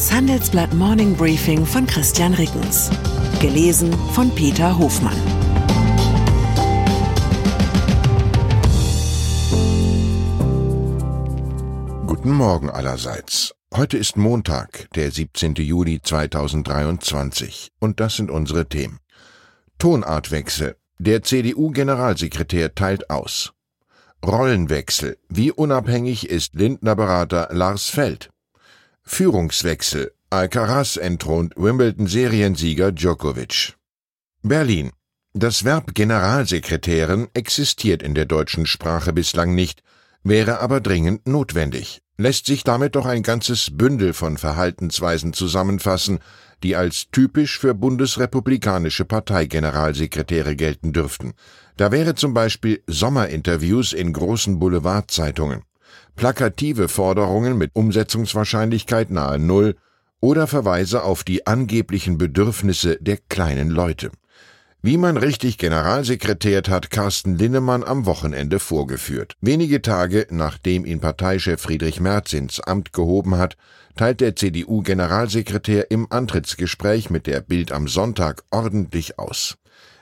Das Handelsblatt Morning Briefing von Christian Rickens. Gelesen von Peter Hofmann. Guten Morgen allerseits. Heute ist Montag, der 17. Juli 2023, und das sind unsere Themen. Tonartwechsel. Der CDU-Generalsekretär teilt aus. Rollenwechsel. Wie unabhängig ist Lindner-Berater Lars Feld? Führungswechsel. Alcaraz entthront Wimbledon-Seriensieger Djokovic. Berlin. Das Verb Generalsekretärin existiert in der deutschen Sprache bislang nicht, wäre aber dringend notwendig. Lässt sich damit doch ein ganzes Bündel von Verhaltensweisen zusammenfassen, die als typisch für bundesrepublikanische Parteigeneralsekretäre gelten dürften. Da wäre zum Beispiel Sommerinterviews in großen Boulevardzeitungen, plakative Forderungen mit Umsetzungswahrscheinlichkeit nahe Null oder Verweise auf die angeblichen Bedürfnisse der kleinen Leute. Wie man richtig Generalsekretärt hat Carsten Linnemann am Wochenende vorgeführt. Wenige Tage nachdem ihn Parteichef Friedrich Merz ins Amt gehoben hat, teilt der CDU-Generalsekretär im Antrittsgespräch mit der Bild am Sonntag ordentlich aus.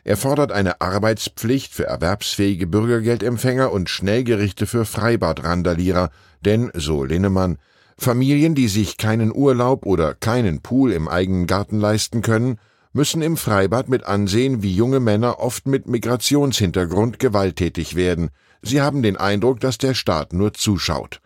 Er fordert eine Arbeitspflicht für erwerbsfähige Bürgergeldempfänger und Schnellgerichte für Freibad-Randalierer, denn, so Linnemann, Familien, die sich keinen Urlaub oder keinen Pool im eigenen Garten leisten können, müssen im Freibad mit ansehen, wie junge Männer oft mit Migrationshintergrund gewalttätig werden. Sie haben den Eindruck, dass der Staat nur zuschaut.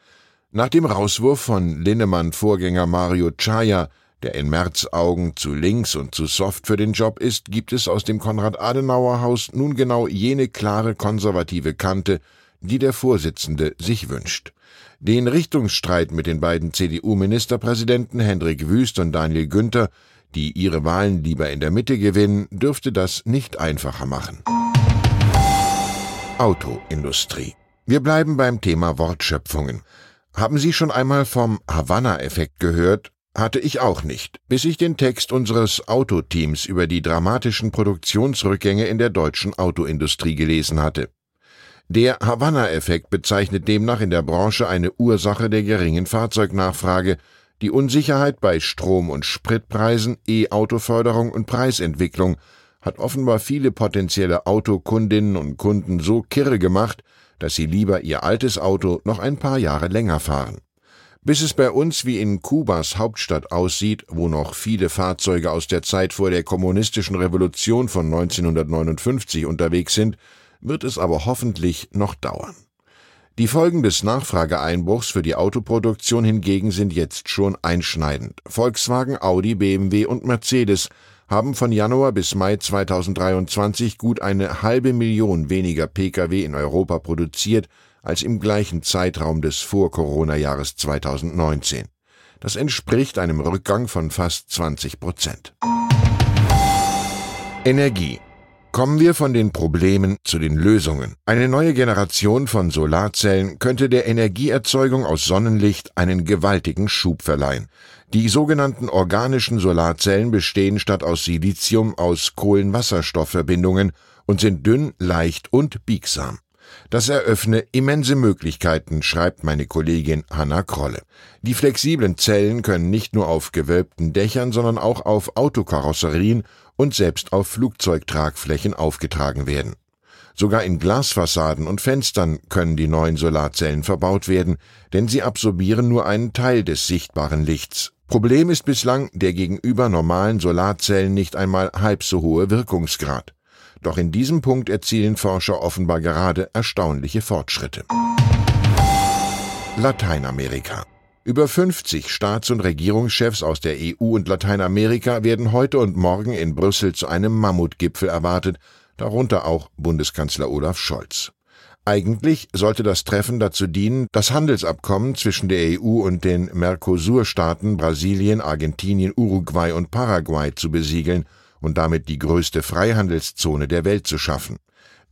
Nach dem Rauswurf von Linnemann-Vorgänger Mario Chaya, der in Merz Augen zu links und zu soft für den Job ist, gibt es aus dem Konrad-Adenauer-Haus nun genau jene klare konservative Kante, die der Vorsitzende sich wünscht. Den Richtungsstreit mit den beiden CDU-Ministerpräsidenten Hendrik Wüst und Daniel Günther die ihre Wahlen lieber in der Mitte gewinnen, dürfte das nicht einfacher machen. Autoindustrie. Wir bleiben beim Thema Wortschöpfungen. Haben Sie schon einmal vom Havanna-Effekt gehört? Hatte ich auch nicht, bis ich den Text unseres Autoteams über die dramatischen Produktionsrückgänge in der deutschen Autoindustrie gelesen hatte. Der Havanna-Effekt bezeichnet demnach in der Branche eine Ursache der geringen Fahrzeugnachfrage, die Unsicherheit bei Strom- und Spritpreisen, E-Auto-Förderung und Preisentwicklung hat offenbar viele potenzielle Autokundinnen und Kunden so kirre gemacht, dass sie lieber ihr altes Auto noch ein paar Jahre länger fahren. Bis es bei uns wie in Kubas Hauptstadt aussieht, wo noch viele Fahrzeuge aus der Zeit vor der kommunistischen Revolution von 1959 unterwegs sind, wird es aber hoffentlich noch dauern. Die Folgen des Nachfrageeinbruchs für die Autoproduktion hingegen sind jetzt schon einschneidend. Volkswagen, Audi, BMW und Mercedes haben von Januar bis Mai 2023 gut eine halbe Million weniger Pkw in Europa produziert als im gleichen Zeitraum des Vor-Corona-Jahres 2019. Das entspricht einem Rückgang von fast 20 Prozent. Energie Kommen wir von den Problemen zu den Lösungen. Eine neue Generation von Solarzellen könnte der Energieerzeugung aus Sonnenlicht einen gewaltigen Schub verleihen. Die sogenannten organischen Solarzellen bestehen statt aus Silizium aus Kohlenwasserstoffverbindungen und sind dünn, leicht und biegsam. Das eröffne immense Möglichkeiten, schreibt meine Kollegin Hanna Krolle. Die flexiblen Zellen können nicht nur auf gewölbten Dächern, sondern auch auf Autokarosserien und selbst auf Flugzeugtragflächen aufgetragen werden. Sogar in Glasfassaden und Fenstern können die neuen Solarzellen verbaut werden, denn sie absorbieren nur einen Teil des sichtbaren Lichts. Problem ist bislang der gegenüber normalen Solarzellen nicht einmal halb so hohe Wirkungsgrad. Doch in diesem Punkt erzielen Forscher offenbar gerade erstaunliche Fortschritte. Lateinamerika über 50 Staats- und Regierungschefs aus der EU und Lateinamerika werden heute und morgen in Brüssel zu einem Mammutgipfel erwartet, darunter auch Bundeskanzler Olaf Scholz. Eigentlich sollte das Treffen dazu dienen, das Handelsabkommen zwischen der EU und den Mercosur-Staaten Brasilien, Argentinien, Uruguay und Paraguay zu besiegeln und damit die größte Freihandelszone der Welt zu schaffen.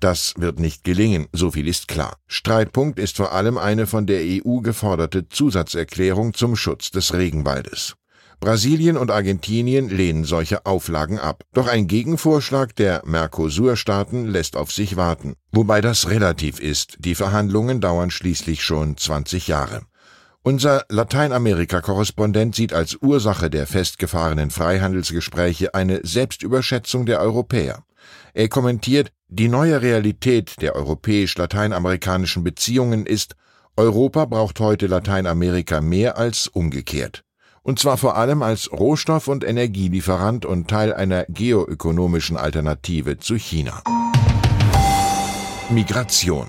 Das wird nicht gelingen, so viel ist klar. Streitpunkt ist vor allem eine von der EU geforderte Zusatzerklärung zum Schutz des Regenwaldes. Brasilien und Argentinien lehnen solche Auflagen ab. Doch ein Gegenvorschlag der Mercosur-Staaten lässt auf sich warten. Wobei das relativ ist. Die Verhandlungen dauern schließlich schon 20 Jahre. Unser Lateinamerika-Korrespondent sieht als Ursache der festgefahrenen Freihandelsgespräche eine Selbstüberschätzung der Europäer. Er kommentiert, die neue Realität der europäisch-lateinamerikanischen Beziehungen ist, Europa braucht heute Lateinamerika mehr als umgekehrt. Und zwar vor allem als Rohstoff- und Energielieferant und Teil einer geoökonomischen Alternative zu China. Migration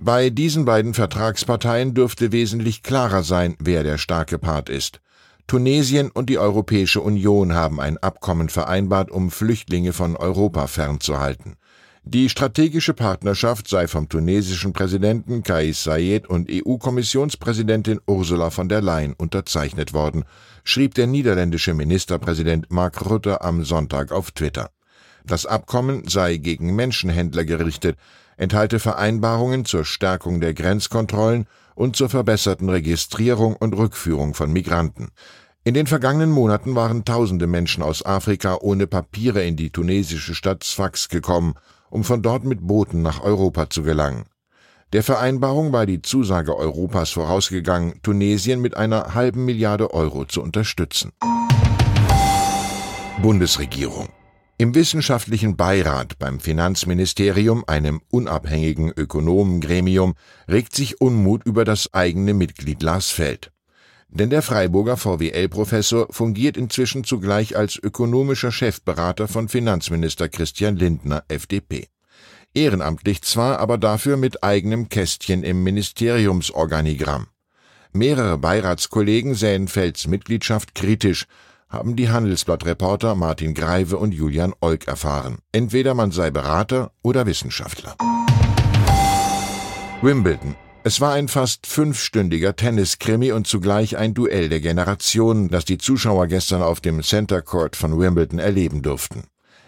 bei diesen beiden Vertragsparteien dürfte wesentlich klarer sein, wer der starke Part ist. Tunesien und die Europäische Union haben ein Abkommen vereinbart, um Flüchtlinge von Europa fernzuhalten. Die strategische Partnerschaft sei vom tunesischen Präsidenten Kais Saied und EU-Kommissionspräsidentin Ursula von der Leyen unterzeichnet worden, schrieb der niederländische Ministerpräsident Mark Rutte am Sonntag auf Twitter. Das Abkommen sei gegen Menschenhändler gerichtet, enthalte Vereinbarungen zur Stärkung der Grenzkontrollen und zur verbesserten Registrierung und Rückführung von Migranten. In den vergangenen Monaten waren tausende Menschen aus Afrika ohne Papiere in die tunesische Stadt Sfax gekommen, um von dort mit Booten nach Europa zu gelangen. Der Vereinbarung war die Zusage Europas vorausgegangen, Tunesien mit einer halben Milliarde Euro zu unterstützen. Bundesregierung im wissenschaftlichen Beirat beim Finanzministerium, einem unabhängigen Ökonomengremium, regt sich Unmut über das eigene Mitglied Lars Feld. Denn der Freiburger VWL-Professor fungiert inzwischen zugleich als ökonomischer Chefberater von Finanzminister Christian Lindner, FDP. Ehrenamtlich zwar, aber dafür mit eigenem Kästchen im Ministeriumsorganigramm. Mehrere Beiratskollegen sähen Felds Mitgliedschaft kritisch, haben die Handelsblatt-Reporter Martin Greive und Julian Olk erfahren. Entweder man sei Berater oder Wissenschaftler. Wimbledon. Es war ein fast fünfstündiger Tenniskrimi und zugleich ein Duell der Generationen, das die Zuschauer gestern auf dem Center Court von Wimbledon erleben durften.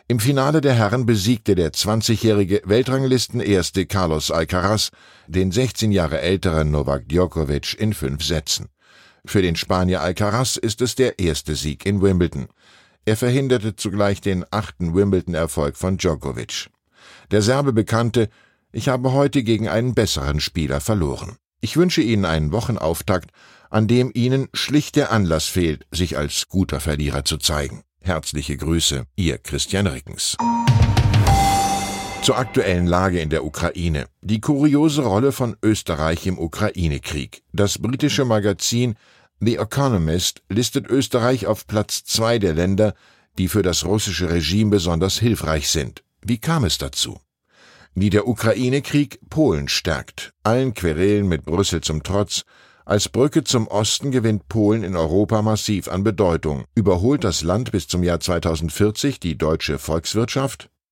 Im Finale der Herren besiegte der 20-jährige Weltranglistenerste Carlos Alcaraz den 16 Jahre älteren Novak Djokovic in fünf Sätzen. Für den Spanier Alcaraz ist es der erste Sieg in Wimbledon. Er verhinderte zugleich den achten Wimbledon-Erfolg von Djokovic. Der Serbe bekannte, ich habe heute gegen einen besseren Spieler verloren. Ich wünsche Ihnen einen Wochenauftakt, an dem Ihnen schlicht der Anlass fehlt, sich als guter Verlierer zu zeigen. Herzliche Grüße, Ihr Christian Rickens. Zur aktuellen Lage in der Ukraine. Die kuriose Rolle von Österreich im Ukraine-Krieg. Das britische Magazin The Economist listet Österreich auf Platz zwei der Länder, die für das russische Regime besonders hilfreich sind. Wie kam es dazu? Wie der Ukraine-Krieg Polen stärkt, allen Querelen mit Brüssel zum Trotz, als Brücke zum Osten gewinnt Polen in Europa massiv an Bedeutung. Überholt das Land bis zum Jahr 2040 die deutsche Volkswirtschaft?